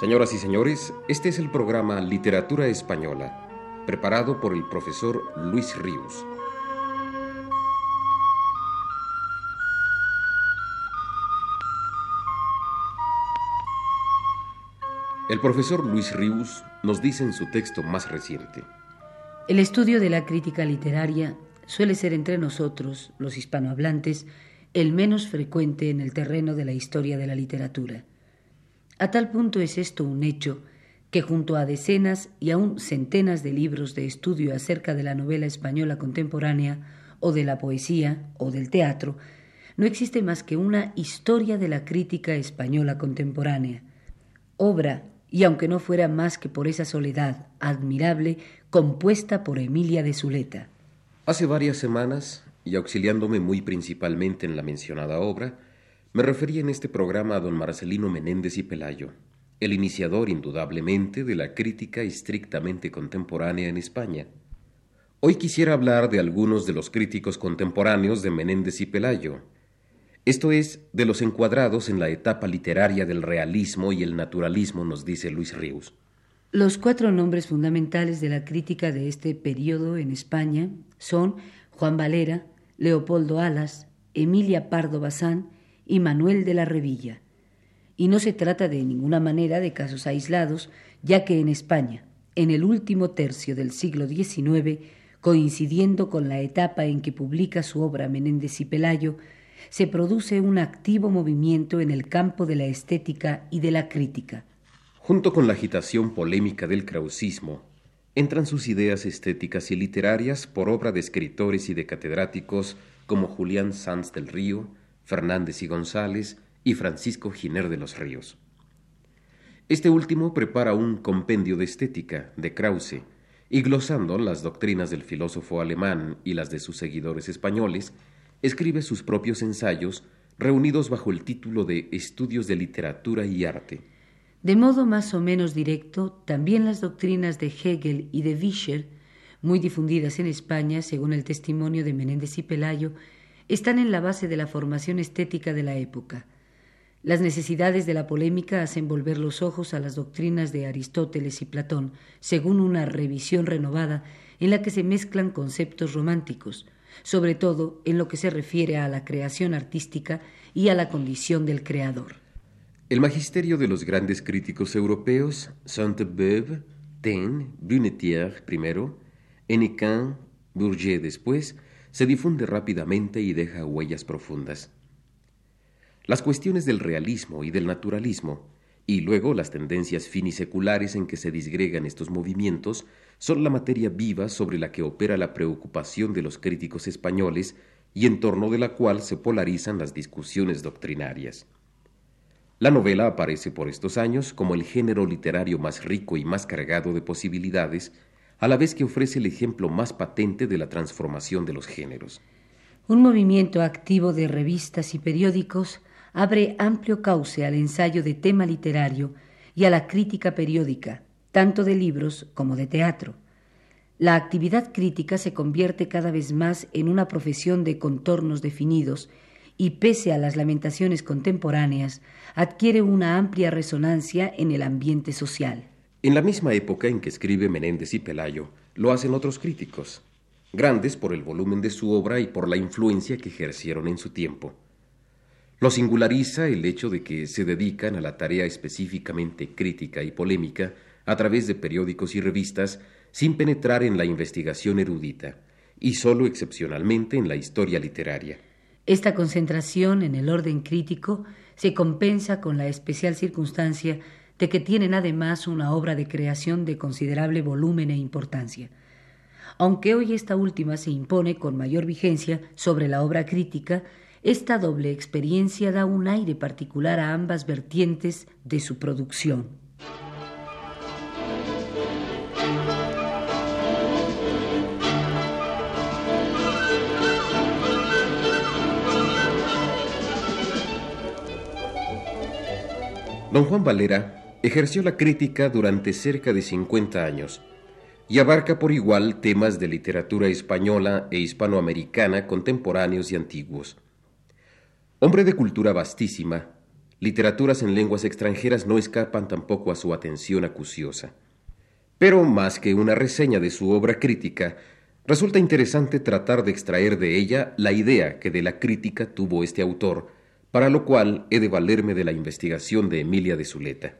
Señoras y señores, este es el programa Literatura Española, preparado por el profesor Luis Ríos. El profesor Luis Ríos nos dice en su texto más reciente. El estudio de la crítica literaria suele ser entre nosotros, los hispanohablantes, el menos frecuente en el terreno de la historia de la literatura. A tal punto es esto un hecho que junto a decenas y aún centenas de libros de estudio acerca de la novela española contemporánea, o de la poesía, o del teatro, no existe más que una historia de la crítica española contemporánea, obra y aunque no fuera más que por esa soledad admirable compuesta por Emilia de Zuleta. Hace varias semanas, y auxiliándome muy principalmente en la mencionada obra, me referí en este programa a don Marcelino Menéndez y Pelayo, el iniciador indudablemente de la crítica estrictamente contemporánea en España. Hoy quisiera hablar de algunos de los críticos contemporáneos de Menéndez y Pelayo, esto es, de los encuadrados en la etapa literaria del realismo y el naturalismo, nos dice Luis Ríos. Los cuatro nombres fundamentales de la crítica de este periodo en España son Juan Valera, Leopoldo Alas, Emilia Pardo Bazán y Manuel de la Revilla. Y no se trata de ninguna manera de casos aislados, ya que en España, en el último tercio del siglo XIX, coincidiendo con la etapa en que publica su obra Menéndez y Pelayo, se produce un activo movimiento en el campo de la estética y de la crítica. Junto con la agitación polémica del krausismo, entran sus ideas estéticas y literarias por obra de escritores y de catedráticos como Julián Sanz del Río, Fernández y González y Francisco Giner de los Ríos. Este último prepara un compendio de estética de Krause y glosando las doctrinas del filósofo alemán y las de sus seguidores españoles, escribe sus propios ensayos reunidos bajo el título de Estudios de Literatura y Arte. De modo más o menos directo, también las doctrinas de Hegel y de Vischer, muy difundidas en España, según el testimonio de Menéndez y Pelayo, están en la base de la formación estética de la época. Las necesidades de la polémica hacen volver los ojos a las doctrinas de Aristóteles y Platón, según una revisión renovada en la que se mezclan conceptos románticos, sobre todo en lo que se refiere a la creación artística y a la condición del creador. El magisterio de los grandes críticos europeos, Sainte-Beuve, Taine, Brunetière primero, Hennequin, Bourget después, se difunde rápidamente y deja huellas profundas. Las cuestiones del realismo y del naturalismo, y luego las tendencias finiseculares en que se disgregan estos movimientos, son la materia viva sobre la que opera la preocupación de los críticos españoles y en torno de la cual se polarizan las discusiones doctrinarias. La novela aparece por estos años como el género literario más rico y más cargado de posibilidades, a la vez que ofrece el ejemplo más patente de la transformación de los géneros. Un movimiento activo de revistas y periódicos abre amplio cauce al ensayo de tema literario y a la crítica periódica, tanto de libros como de teatro. La actividad crítica se convierte cada vez más en una profesión de contornos definidos y pese a las lamentaciones contemporáneas, adquiere una amplia resonancia en el ambiente social. En la misma época en que escribe Menéndez y Pelayo, lo hacen otros críticos, grandes por el volumen de su obra y por la influencia que ejercieron en su tiempo. Lo singulariza el hecho de que se dedican a la tarea específicamente crítica y polémica a través de periódicos y revistas sin penetrar en la investigación erudita y sólo excepcionalmente en la historia literaria. Esta concentración en el orden crítico se compensa con la especial circunstancia de que tienen además una obra de creación de considerable volumen e importancia. Aunque hoy esta última se impone con mayor vigencia sobre la obra crítica, esta doble experiencia da un aire particular a ambas vertientes de su producción. Don Juan Valera ejerció la crítica durante cerca de 50 años y abarca por igual temas de literatura española e hispanoamericana contemporáneos y antiguos. Hombre de cultura vastísima, literaturas en lenguas extranjeras no escapan tampoco a su atención acuciosa. Pero más que una reseña de su obra crítica, resulta interesante tratar de extraer de ella la idea que de la crítica tuvo este autor, para lo cual he de valerme de la investigación de Emilia de Zuleta.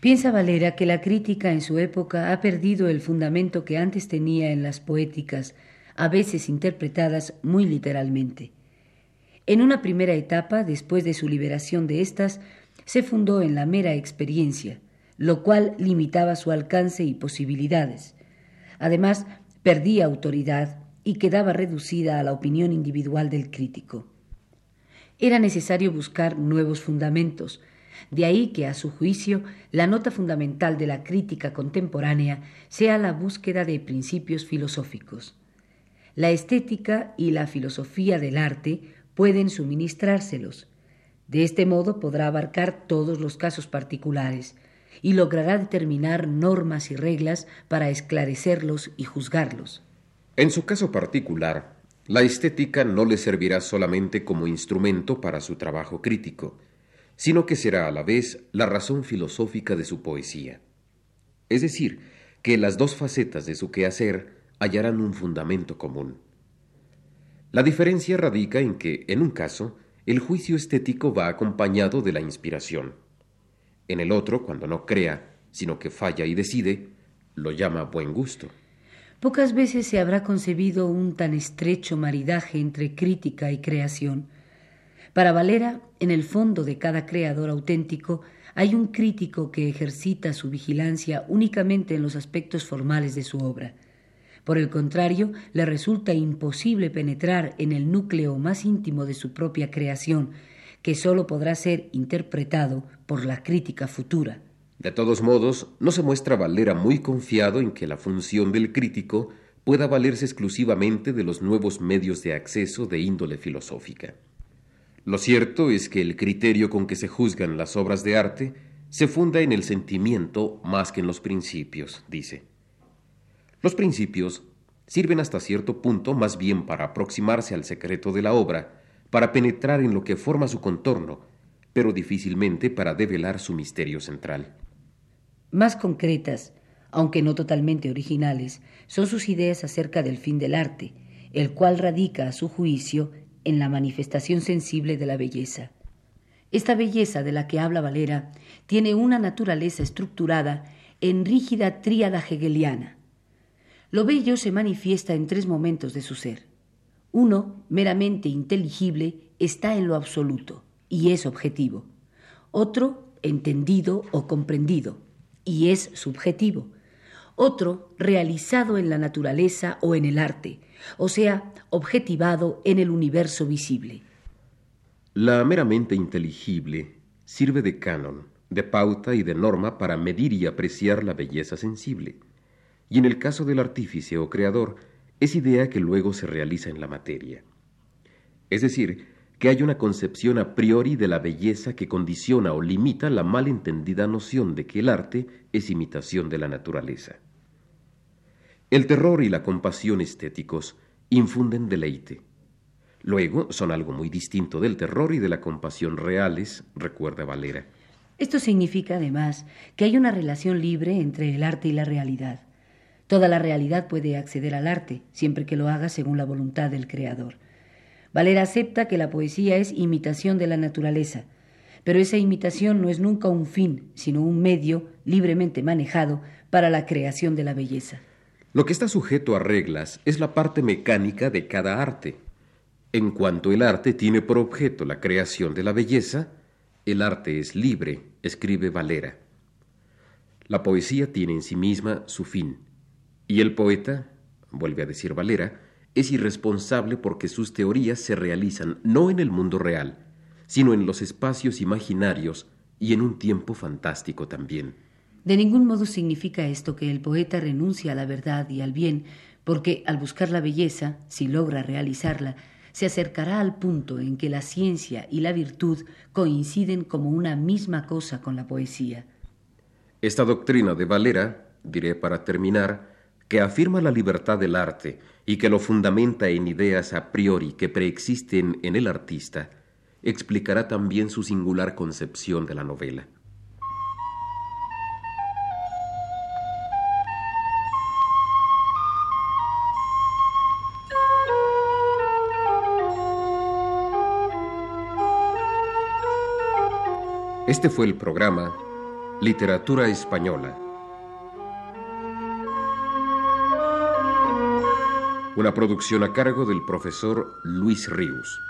Piensa Valera que la crítica en su época ha perdido el fundamento que antes tenía en las poéticas, a veces interpretadas muy literalmente. En una primera etapa, después de su liberación de estas, se fundó en la mera experiencia, lo cual limitaba su alcance y posibilidades. Además, perdía autoridad y quedaba reducida a la opinión individual del crítico. Era necesario buscar nuevos fundamentos, de ahí que, a su juicio, la nota fundamental de la crítica contemporánea sea la búsqueda de principios filosóficos. La estética y la filosofía del arte pueden suministrárselos. De este modo podrá abarcar todos los casos particulares, y logrará determinar normas y reglas para esclarecerlos y juzgarlos. En su caso particular, la estética no le servirá solamente como instrumento para su trabajo crítico, sino que será a la vez la razón filosófica de su poesía. Es decir, que las dos facetas de su quehacer hallarán un fundamento común. La diferencia radica en que, en un caso, el juicio estético va acompañado de la inspiración, en el otro, cuando no crea, sino que falla y decide, lo llama buen gusto. Pocas veces se habrá concebido un tan estrecho maridaje entre crítica y creación. Para Valera, en el fondo de cada creador auténtico, hay un crítico que ejercita su vigilancia únicamente en los aspectos formales de su obra. Por el contrario, le resulta imposible penetrar en el núcleo más íntimo de su propia creación, que sólo podrá ser interpretado por la crítica futura. De todos modos, no se muestra Valera muy confiado en que la función del crítico pueda valerse exclusivamente de los nuevos medios de acceso de índole filosófica. Lo cierto es que el criterio con que se juzgan las obras de arte se funda en el sentimiento más que en los principios, dice. Los principios sirven hasta cierto punto más bien para aproximarse al secreto de la obra, para penetrar en lo que forma su contorno, pero difícilmente para develar su misterio central. Más concretas, aunque no totalmente originales, son sus ideas acerca del fin del arte, el cual radica, a su juicio, en la manifestación sensible de la belleza. Esta belleza de la que habla Valera tiene una naturaleza estructurada en rígida tríada hegeliana. Lo bello se manifiesta en tres momentos de su ser. Uno, meramente inteligible, está en lo absoluto y es objetivo. Otro, entendido o comprendido y es subjetivo. Otro, realizado en la naturaleza o en el arte, o sea, objetivado en el universo visible. La meramente inteligible sirve de canon, de pauta y de norma para medir y apreciar la belleza sensible. Y en el caso del artífice o creador, es idea que luego se realiza en la materia. Es decir, que hay una concepción a priori de la belleza que condiciona o limita la malentendida noción de que el arte es imitación de la naturaleza. El terror y la compasión estéticos infunden deleite. Luego son algo muy distinto del terror y de la compasión reales, recuerda Valera. Esto significa además que hay una relación libre entre el arte y la realidad. Toda la realidad puede acceder al arte, siempre que lo haga según la voluntad del Creador. Valera acepta que la poesía es imitación de la naturaleza, pero esa imitación no es nunca un fin, sino un medio libremente manejado para la creación de la belleza. Lo que está sujeto a reglas es la parte mecánica de cada arte. En cuanto el arte tiene por objeto la creación de la belleza, el arte es libre, escribe Valera. La poesía tiene en sí misma su fin, y el poeta, vuelve a decir Valera, es irresponsable porque sus teorías se realizan no en el mundo real, sino en los espacios imaginarios y en un tiempo fantástico también. De ningún modo significa esto que el poeta renuncia a la verdad y al bien, porque al buscar la belleza, si logra realizarla, se acercará al punto en que la ciencia y la virtud coinciden como una misma cosa con la poesía. Esta doctrina de Valera, diré para terminar, que afirma la libertad del arte y que lo fundamenta en ideas a priori que preexisten en el artista, explicará también su singular concepción de la novela. Este fue el programa Literatura Española. Una producción a cargo del profesor Luis Ríos.